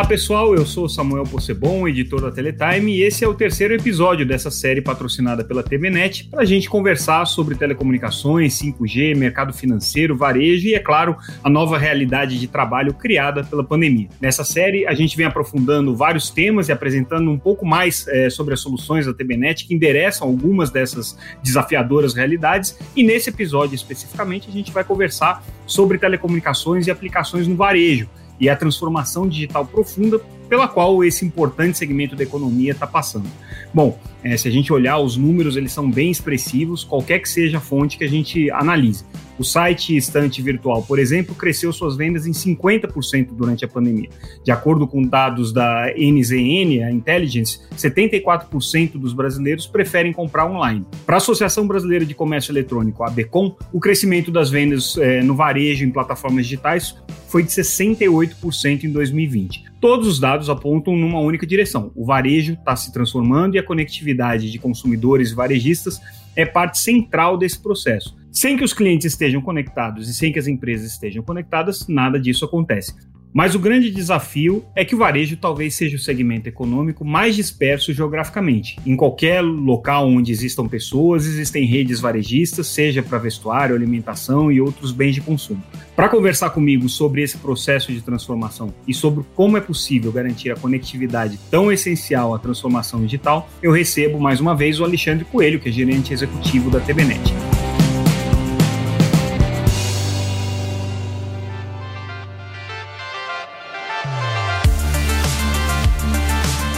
Olá pessoal, eu sou Samuel Possebon, editor da Teletime, e esse é o terceiro episódio dessa série patrocinada pela TVNet para a gente conversar sobre telecomunicações, 5G, mercado financeiro, varejo e, é claro, a nova realidade de trabalho criada pela pandemia. Nessa série, a gente vem aprofundando vários temas e apresentando um pouco mais é, sobre as soluções da TVNet que endereçam algumas dessas desafiadoras realidades, e nesse episódio especificamente a gente vai conversar sobre telecomunicações e aplicações no varejo e a transformação digital profunda pela qual esse importante segmento da economia está passando. Bom, é, se a gente olhar os números, eles são bem expressivos, qualquer que seja a fonte que a gente analise. O site Estante Virtual, por exemplo, cresceu suas vendas em 50% durante a pandemia. De acordo com dados da NZN, a Intelligence, 74% dos brasileiros preferem comprar online. Para a Associação Brasileira de Comércio Eletrônico, a ABECOM, o crescimento das vendas é, no varejo em plataformas digitais foi de 68% em 2020. Todos os dados apontam numa única direção. O varejo está se transformando e a conectividade de consumidores e varejistas é parte central desse processo. Sem que os clientes estejam conectados e sem que as empresas estejam conectadas, nada disso acontece. Mas o grande desafio é que o varejo talvez seja o segmento econômico mais disperso geograficamente. Em qualquer local onde existam pessoas, existem redes varejistas, seja para vestuário, alimentação e outros bens de consumo. Para conversar comigo sobre esse processo de transformação e sobre como é possível garantir a conectividade tão essencial à transformação digital, eu recebo mais uma vez o Alexandre Coelho, que é gerente executivo da TBNet.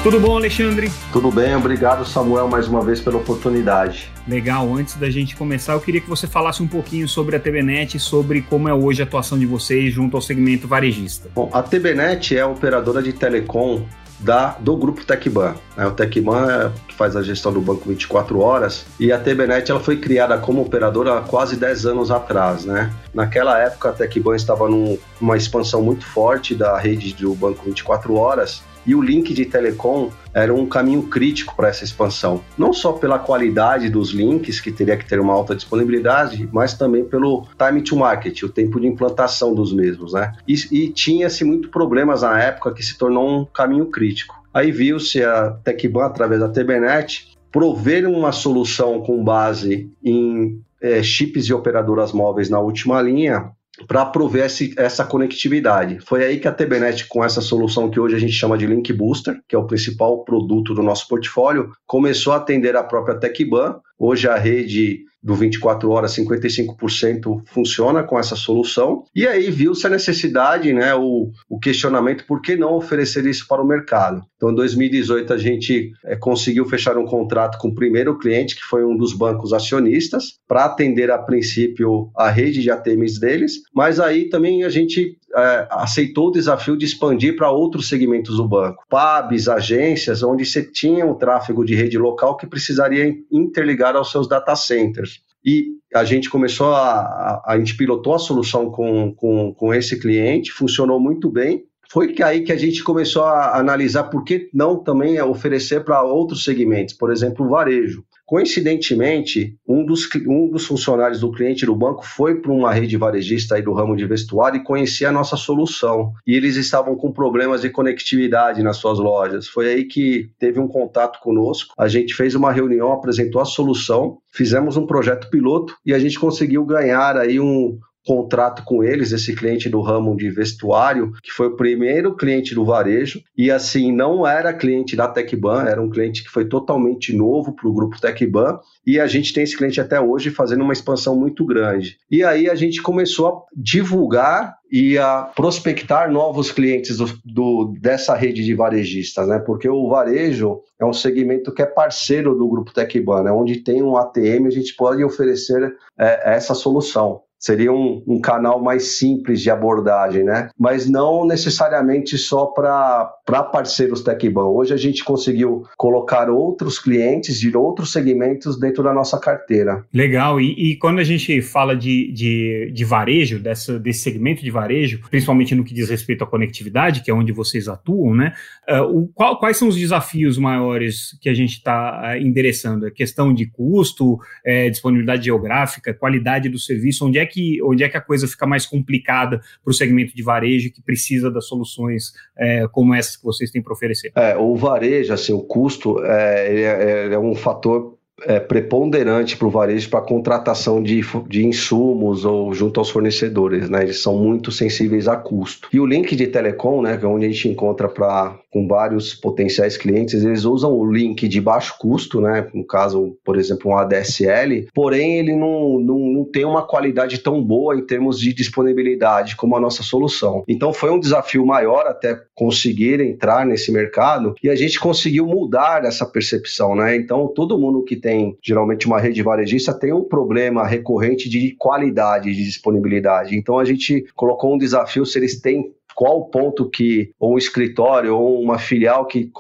Tudo bom, Alexandre? Tudo bem, obrigado, Samuel, mais uma vez pela oportunidade. Legal, antes da gente começar, eu queria que você falasse um pouquinho sobre a TBNet, sobre como é hoje a atuação de vocês junto ao segmento varejista. Bom, a TBNet é a operadora de telecom da, do grupo Tecban. Né? O Tecban é que faz a gestão do banco 24 horas e a TBNet ela foi criada como operadora há quase 10 anos atrás. Né? Naquela época a Tecban estava numa expansão muito forte da rede do banco 24 horas e o link de telecom era um caminho crítico para essa expansão. Não só pela qualidade dos links, que teria que ter uma alta disponibilidade, mas também pelo time to market, o tempo de implantação dos mesmos, né? E, e tinha-se muito problemas na época que se tornou um caminho crítico. Aí viu-se a Tecban, através da TBNet, prover uma solução com base em é, chips e operadoras móveis na última linha para prover esse, essa conectividade. Foi aí que a TBNet, com essa solução que hoje a gente chama de Link Booster, que é o principal produto do nosso portfólio, começou a atender a própria TecBan. Hoje a rede do 24 horas, 55% funciona com essa solução. E aí viu-se a necessidade, né, o, o, questionamento por que não oferecer isso para o mercado. Então, em 2018, a gente é, conseguiu fechar um contrato com o primeiro cliente, que foi um dos bancos acionistas, para atender a princípio a rede de ATMs deles, mas aí também a gente é, aceitou o desafio de expandir para outros segmentos do banco, pubs, agências, onde você tinha um tráfego de rede local que precisaria interligar aos seus data centers. E a gente começou a, a, a gente pilotou a solução com, com, com esse cliente, funcionou muito bem, foi que aí que a gente começou a analisar por que não também oferecer para outros segmentos, por exemplo, o varejo. Coincidentemente, um dos, um dos funcionários do cliente do banco foi para uma rede varejista aí do ramo de vestuário e conhecia a nossa solução. E eles estavam com problemas de conectividade nas suas lojas. Foi aí que teve um contato conosco. A gente fez uma reunião, apresentou a solução, fizemos um projeto piloto e a gente conseguiu ganhar aí um, contrato com eles, esse cliente do ramo de vestuário, que foi o primeiro cliente do varejo, e assim, não era cliente da Tecban, era um cliente que foi totalmente novo para o grupo Tecban, e a gente tem esse cliente até hoje fazendo uma expansão muito grande. E aí a gente começou a divulgar e a prospectar novos clientes do, do, dessa rede de varejistas, né? Porque o varejo é um segmento que é parceiro do grupo Tecban, né? onde tem um ATM, a gente pode oferecer é, essa solução seria um, um, canal mais simples de abordagem, né? Mas não necessariamente só para parceiros TechBan. Hoje a gente conseguiu colocar outros clientes de outros segmentos dentro da nossa carteira. Legal. E, e quando a gente fala de, de, de varejo, dessa, desse segmento de varejo, principalmente no que diz respeito à conectividade, que é onde vocês atuam, né? Uh, o, qual, quais são os desafios maiores que a gente está uh, endereçando? A questão de custo, é, disponibilidade geográfica, qualidade do serviço, onde é que que, onde é que a coisa fica mais complicada para o segmento de varejo que precisa das soluções é, como essas que vocês têm para oferecer? É, o varejo, assim, o custo é, é, é um fator é, preponderante para o varejo para contratação de, de insumos ou junto aos fornecedores, né? Eles são muito sensíveis a custo. E o link de telecom, né, que é onde a gente encontra para com vários potenciais clientes, eles usam o link de baixo custo, né? No caso, por exemplo, um ADSL, porém ele não, não, não tem uma qualidade tão boa em termos de disponibilidade como a nossa solução. Então foi um desafio maior até conseguir entrar nesse mercado e a gente conseguiu mudar essa percepção, né? Então todo mundo que tem geralmente uma rede varejista tem um problema recorrente de qualidade de disponibilidade. Então a gente colocou um desafio se eles têm qual o ponto que ou um escritório ou uma filial que,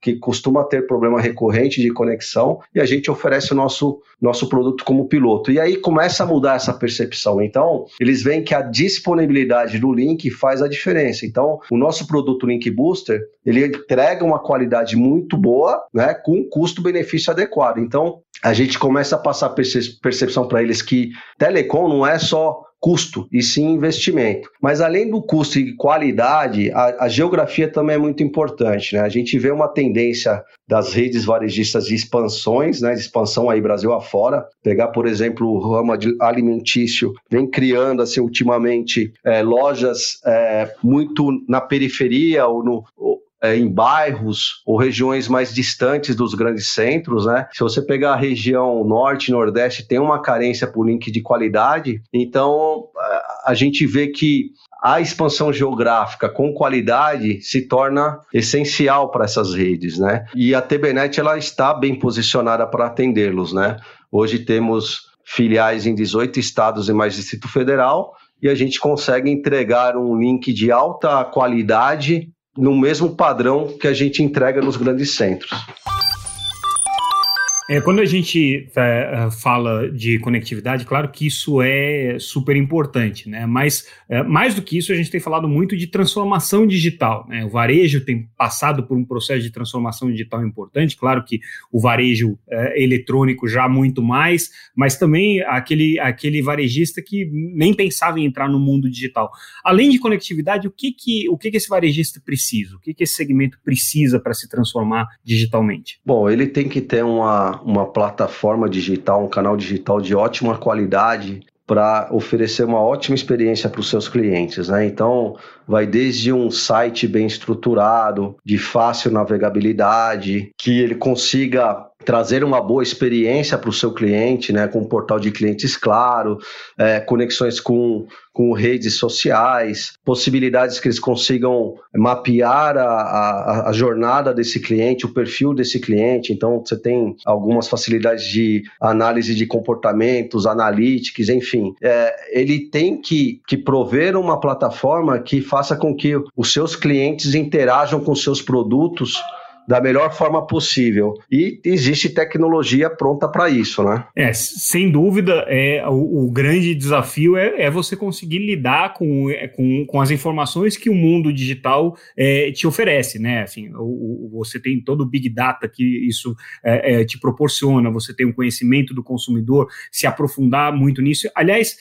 que costuma ter problema recorrente de conexão e a gente oferece o nosso, nosso produto como piloto. E aí começa a mudar essa percepção. Então, eles veem que a disponibilidade do link faz a diferença. Então, o nosso produto Link Booster, ele entrega uma qualidade muito boa, né, com um custo-benefício adequado. Então, a gente começa a passar percepção para eles que telecom não é só custo e sim investimento. Mas além do custo e qualidade, a, a, geografia também é muito importante. Né? A gente vê uma tendência das redes varejistas de expansões, né? de expansão aí Brasil afora. Pegar, por exemplo, o ramo alimentício, vem criando assim ultimamente é, lojas é, muito na periferia ou no, é, em bairros ou regiões mais distantes dos grandes centros, né? Se você pegar a região norte nordeste, tem uma carência por link de qualidade, então a gente vê que a expansão geográfica com qualidade se torna essencial para essas redes, né? E a TBNet ela está bem posicionada para atendê-los, né? Hoje temos filiais em 18 estados e mais Distrito Federal e a gente consegue entregar um link de alta qualidade no mesmo padrão que a gente entrega nos grandes centros. É, quando a gente é, é, fala de conectividade, claro que isso é super importante, né? Mas é, mais do que isso, a gente tem falado muito de transformação digital. Né? O varejo tem passado por um processo de transformação digital importante. Claro que o varejo é, eletrônico já muito mais, mas também aquele, aquele varejista que nem pensava em entrar no mundo digital. Além de conectividade, o que que, o que, que esse varejista precisa? O que, que esse segmento precisa para se transformar digitalmente? Bom, ele tem que ter uma uma, plataforma digital, um canal digital de ótima qualidade para oferecer uma ótima experiência para os seus clientes, né? Então, vai desde um site bem estruturado, de fácil navegabilidade, que ele consiga trazer uma boa experiência para o seu cliente, né, com um portal de clientes claro, é, conexões com, com redes sociais, possibilidades que eles consigam mapear a, a, a, jornada desse cliente, o perfil desse cliente. Então, você tem algumas facilidades de análise de comportamentos, analytics, enfim. É, ele tem que, que prover uma plataforma que faça com que os seus clientes interajam com seus produtos da melhor forma possível. E existe tecnologia pronta para isso, né? É, sem dúvida, é, o, o grande desafio é, é, você conseguir lidar com, é, com, com, as informações que o mundo digital é, te oferece, né? Assim, o, o, você tem todo o Big Data que isso é, é, te proporciona, você tem um conhecimento do consumidor, se aprofundar muito nisso. Aliás,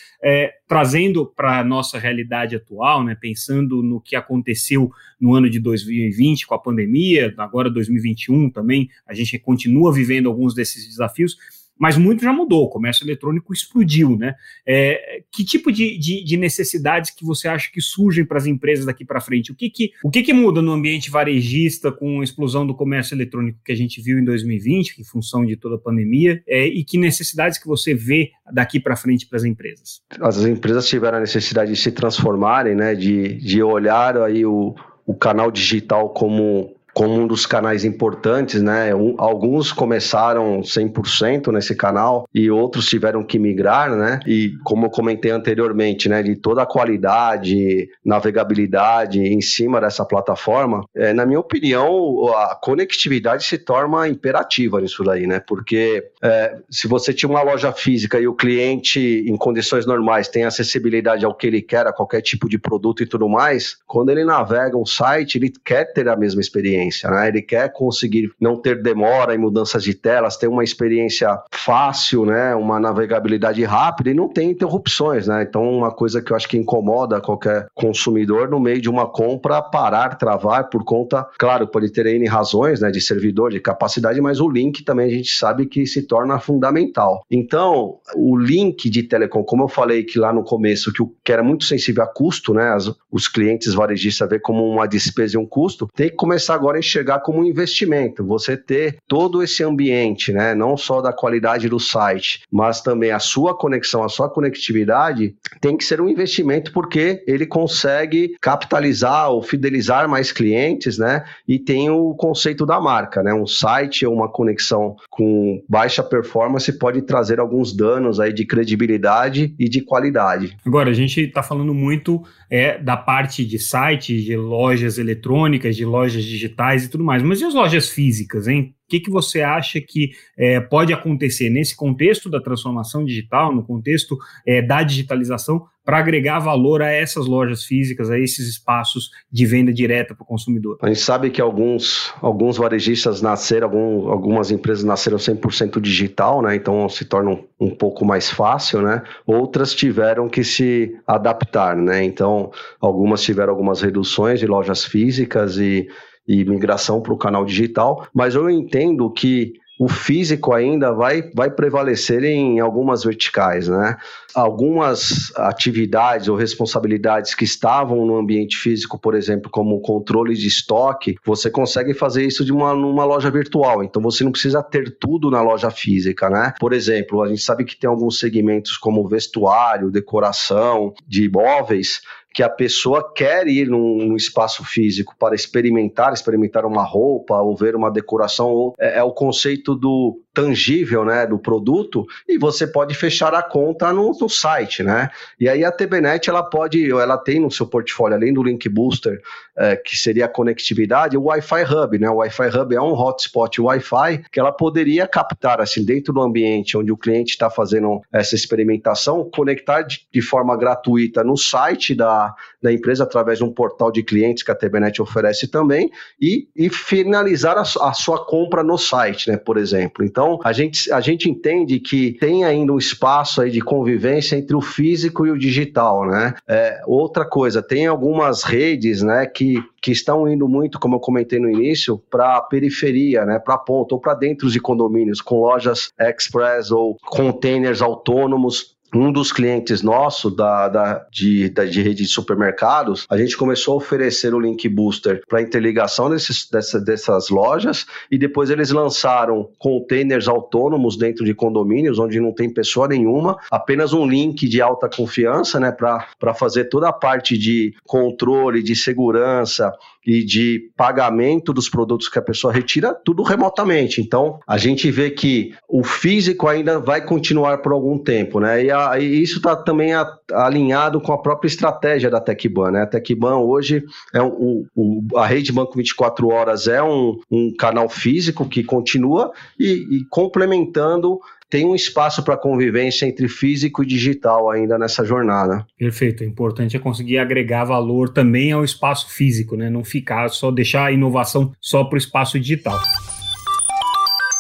trazendo para a nossa realidade atual, né, pensando no que aconteceu no ano de 2020 com a pandemia, agora 2021 também, a gente continua vivendo alguns desses desafios, mas muito já mudou, o comércio eletrônico explodiu, né? É, que tipo de, de, de, necessidades que você acha que surgem para as empresas daqui para frente? O, que, que, o que, que muda no ambiente varejista com a explosão do comércio eletrônico que a gente viu em 2020, em função de toda a pandemia, é, e que necessidades que você vê daqui para frente para as empresas? As empresas tiveram a necessidade de se transformarem, né? De, de olhar aí o, o canal digital como como um dos canais importantes, né? Um, alguns começaram 100% nesse canal e outros tiveram que migrar, né? E como eu comentei anteriormente, né? De toda a qualidade, navegabilidade em cima dessa plataforma, é, na minha opinião, a conectividade se torna imperativa nisso daí, né? Porque é, se você tinha uma loja física e o cliente, em condições normais, tem acessibilidade ao que ele quer, a qualquer tipo de produto e tudo mais, quando ele navega um site, ele quer ter a mesma experiência experiência, né? Ele quer conseguir não ter demora em mudanças de telas, ter uma experiência fácil, né? Uma navegabilidade rápida e não tem interrupções, né? Então, uma coisa que eu acho que incomoda qualquer consumidor no meio de uma compra parar, travar por conta, claro, pode ter N razões, né? De servidor, de capacidade, mas o link também a gente sabe que se torna fundamental. Então, o link de telecom, como eu falei que lá no começo, que, que era muito sensível a custo, né? Os clientes varejistas vê como uma despesa e um custo, tem que começar agora a enxergar como um investimento. Você ter todo esse ambiente, né? Não só da qualidade do site, mas também a sua conexão, a sua conectividade, tem que ser um investimento porque ele consegue capitalizar ou fidelizar mais clientes, né? E tem o conceito da marca, né? Um site ou uma conexão com baixa performance pode trazer alguns danos aí de credibilidade e de qualidade. Agora, a gente está falando muito é, da parte de site, de lojas eletrônicas, de lojas digitais e tudo mais, mas e as lojas físicas, hein? O que, que você acha que é, pode acontecer nesse contexto da transformação digital, no contexto é, da digitalização, para agregar valor a essas lojas físicas, a esses espaços de venda direta para o consumidor? A gente sabe que alguns, alguns varejistas nasceram, algum, algumas empresas nasceram 100% digital, né? então se torna um, um pouco mais fácil, né? outras tiveram que se adaptar, né? então algumas tiveram algumas reduções de lojas físicas e e migração para o canal digital, mas eu entendo que o físico ainda vai, vai prevalecer em algumas verticais, né? Algumas atividades ou responsabilidades que estavam no ambiente físico, por exemplo, como controle de estoque, você consegue fazer isso de uma numa loja virtual. Então você não precisa ter tudo na loja física, né? Por exemplo, a gente sabe que tem alguns segmentos como vestuário, decoração de imóveis que a pessoa quer ir num, num, espaço físico para experimentar, experimentar uma roupa ou ver uma decoração, ou é, é o conceito do tangível, né, do produto, e você pode fechar a conta no, no, site, né? E aí a TBNet ela pode, ela tem no seu portfólio, além do Link Booster, é, que seria a conectividade, o Wi-Fi Hub, né? O Wi-Fi Hub é um hotspot Wi-Fi que ela poderia captar assim dentro do ambiente onde o cliente está fazendo essa experimentação, conectar de, de, forma gratuita no site da, da empresa através de um portal de clientes que a TBNet oferece também e, e finalizar a, a sua compra no site, né? Por exemplo. Então então, a gente, a gente entende que tem ainda um espaço aí de convivência entre o físico e o digital, né? É, outra coisa, tem algumas redes, né, que que estão indo muito, como eu comentei no início, para a periferia, né, para ponta ou para dentro de condomínios, com lojas express ou containers autônomos um dos clientes nosso da, da, de, da, de rede de supermercados, a gente começou a oferecer o Link Booster para interligação desses, dessa, dessas lojas e depois eles lançaram containers autônomos dentro de condomínios, onde não tem pessoa nenhuma, apenas um link de alta confiança, né, para fazer toda a parte de controle, de segurança e de pagamento dos produtos que a pessoa retira, tudo remotamente. Então, a gente vê que o físico ainda vai continuar por algum tempo, né? E, a, e isso está também a, alinhado com a própria estratégia da TecBan, né? A TecBan hoje é um, um, a rede Banco 24 Horas é um, um canal físico que continua e, e complementando tem um espaço para convivência entre físico e digital ainda nessa jornada. Perfeito. O importante é conseguir agregar valor também ao espaço físico, né? Não ficar só deixar a inovação só para o espaço digital.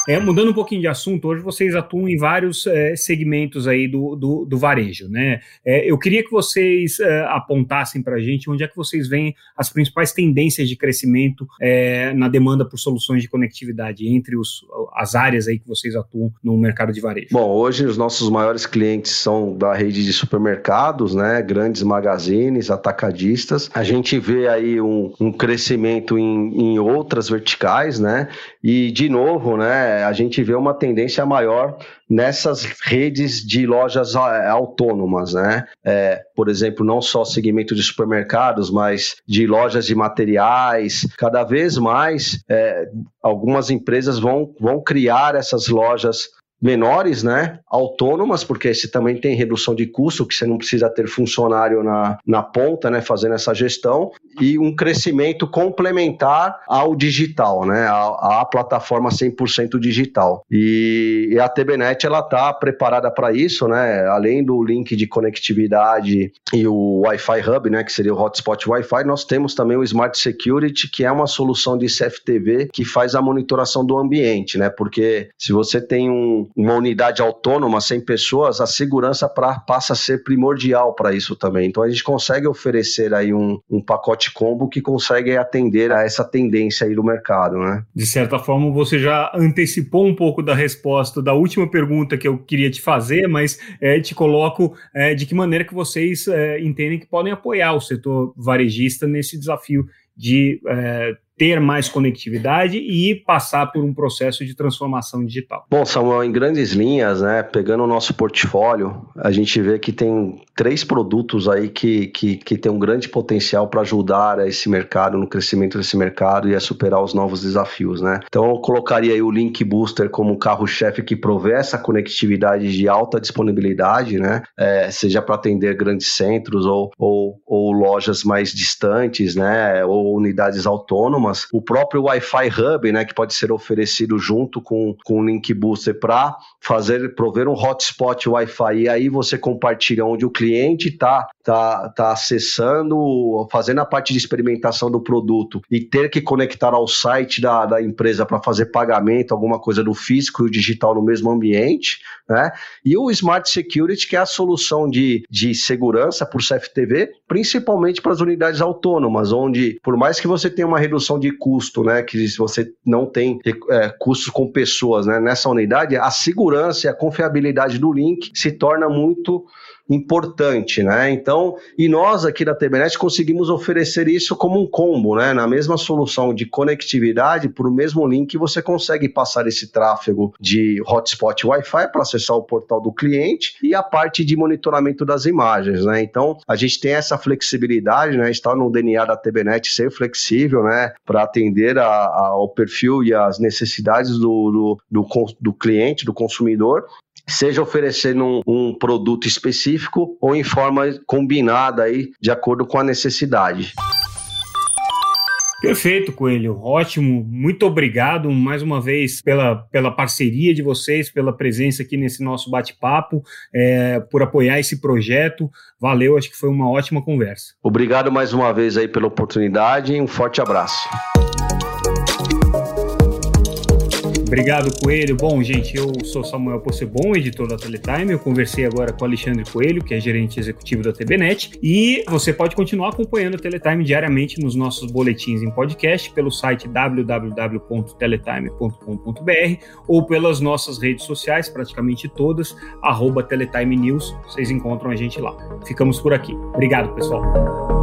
É, mudando um pouquinho de assunto, hoje vocês atuam em vários é, segmentos aí do, do, do varejo, né? É, eu queria que vocês é, apontassem para a gente onde é que vocês veem as principais tendências de crescimento é, na demanda por soluções de conectividade entre os, as áreas aí que vocês atuam no mercado de varejo. Bom, hoje os nossos maiores clientes são da rede de supermercados, né? Grandes magazines, atacadistas. A gente vê aí um, um crescimento em, em outras verticais, né? E de novo, né? A gente vê uma tendência maior nessas redes de lojas é, autônomas, né? É, por exemplo, não só segmento de supermercados, mas de lojas de materiais. Cada vez mais, é, algumas empresas vão, vão criar essas lojas menores, né? Autônomas, porque você também tem redução de custo, que você não precisa ter funcionário na, na ponta, né? Fazendo essa gestão, e um crescimento complementar ao digital, né? A, a plataforma 100% digital. E, e a TBNet, ela tá preparada para isso, né? Além do link de conectividade e o Wi-Fi Hub, né? Que seria o hotspot Wi-Fi, nós temos também o Smart Security, que é uma solução de CFTV que faz a monitoração do ambiente, né? Porque se você tem um, uma unidade autônoma, 100 pessoas, a segurança pra, passa a ser primordial para isso também. Então a gente consegue oferecer aí um, um pacote combo que consegue atender a essa tendência aí do mercado, né? De certa forma, você já antecipou um pouco da resposta da última pergunta que eu queria te fazer, mas é, te coloco é, de que maneira que vocês é, entendem que podem apoiar o setor varejista nesse desafio de é, ter mais conectividade e passar por um processo de transformação digital. Bom, Samuel, em grandes linhas, né, pegando o nosso portfólio, a gente vê que tem três produtos aí que, que, que tem um grande potencial para ajudar esse mercado, no crescimento desse mercado e a superar os novos desafios, né? Então, eu colocaria aí o Link Booster como carro-chefe que provê essa conectividade de alta disponibilidade, né? É, seja para atender grandes centros ou, ou, ou lojas mais distantes, né? Ou unidades autônomas o próprio Wi-Fi Hub, né, que pode ser oferecido junto com, com o Link Booster para fazer prover um hotspot Wi-Fi e aí você compartilha onde o cliente está tá, tá acessando, fazendo a parte de experimentação do produto e ter que conectar ao site da, da empresa para fazer pagamento, alguma coisa do físico e o digital no mesmo ambiente, né? E o Smart Security, que é a solução de, de segurança por CFTV, principalmente para as unidades autônomas, onde, por mais que você tenha uma redução de custo, né? Que se você não tem é, custos com pessoas né, nessa unidade, a segurança e a confiabilidade do link se torna muito importante, né? Então, e nós aqui da TBNet conseguimos oferecer isso como um combo, né? Na mesma solução de conectividade, por o mesmo link, você consegue passar esse tráfego de hotspot Wi-Fi para acessar o portal do cliente e a parte de monitoramento das imagens, né? Então, a gente tem essa flexibilidade, né? Está no DNA da TBNet ser flexível, né? Para atender a, a, ao perfil e às necessidades do, do, do, do cliente, do consumidor, seja oferecendo um, um, produto específico ou em forma combinada aí, de acordo com a necessidade. Perfeito, Coelho. Ótimo. Muito obrigado mais uma vez pela, pela parceria de vocês, pela presença aqui nesse nosso bate-papo, é, por apoiar esse projeto. Valeu, acho que foi uma ótima conversa. Obrigado mais uma vez aí pela oportunidade e um forte abraço. Obrigado, Coelho. Bom, gente, eu sou Samuel Possebon, editor da Teletime. Eu conversei agora com Alexandre Coelho, que é gerente executivo da TBNet. E você pode continuar acompanhando a Teletime diariamente nos nossos boletins em podcast pelo site www.teletime.com.br ou pelas nossas redes sociais, praticamente todas, arroba Teletime News. Vocês encontram a gente lá. Ficamos por aqui. Obrigado, pessoal.